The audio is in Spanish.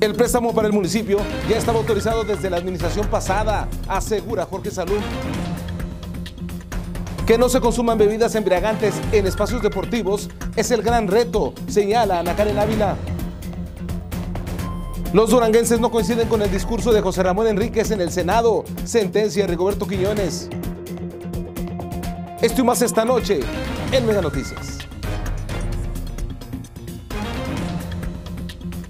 El préstamo para el municipio ya estaba autorizado desde la administración pasada, asegura Jorge Salud. Que no se consuman bebidas embriagantes en espacios deportivos es el gran reto, señala Ana Karen Ávila. Los duranguenses no coinciden con el discurso de José Ramón Enríquez en el Senado, sentencia Rigoberto Quiñones. Esto y más esta noche en Mega Noticias.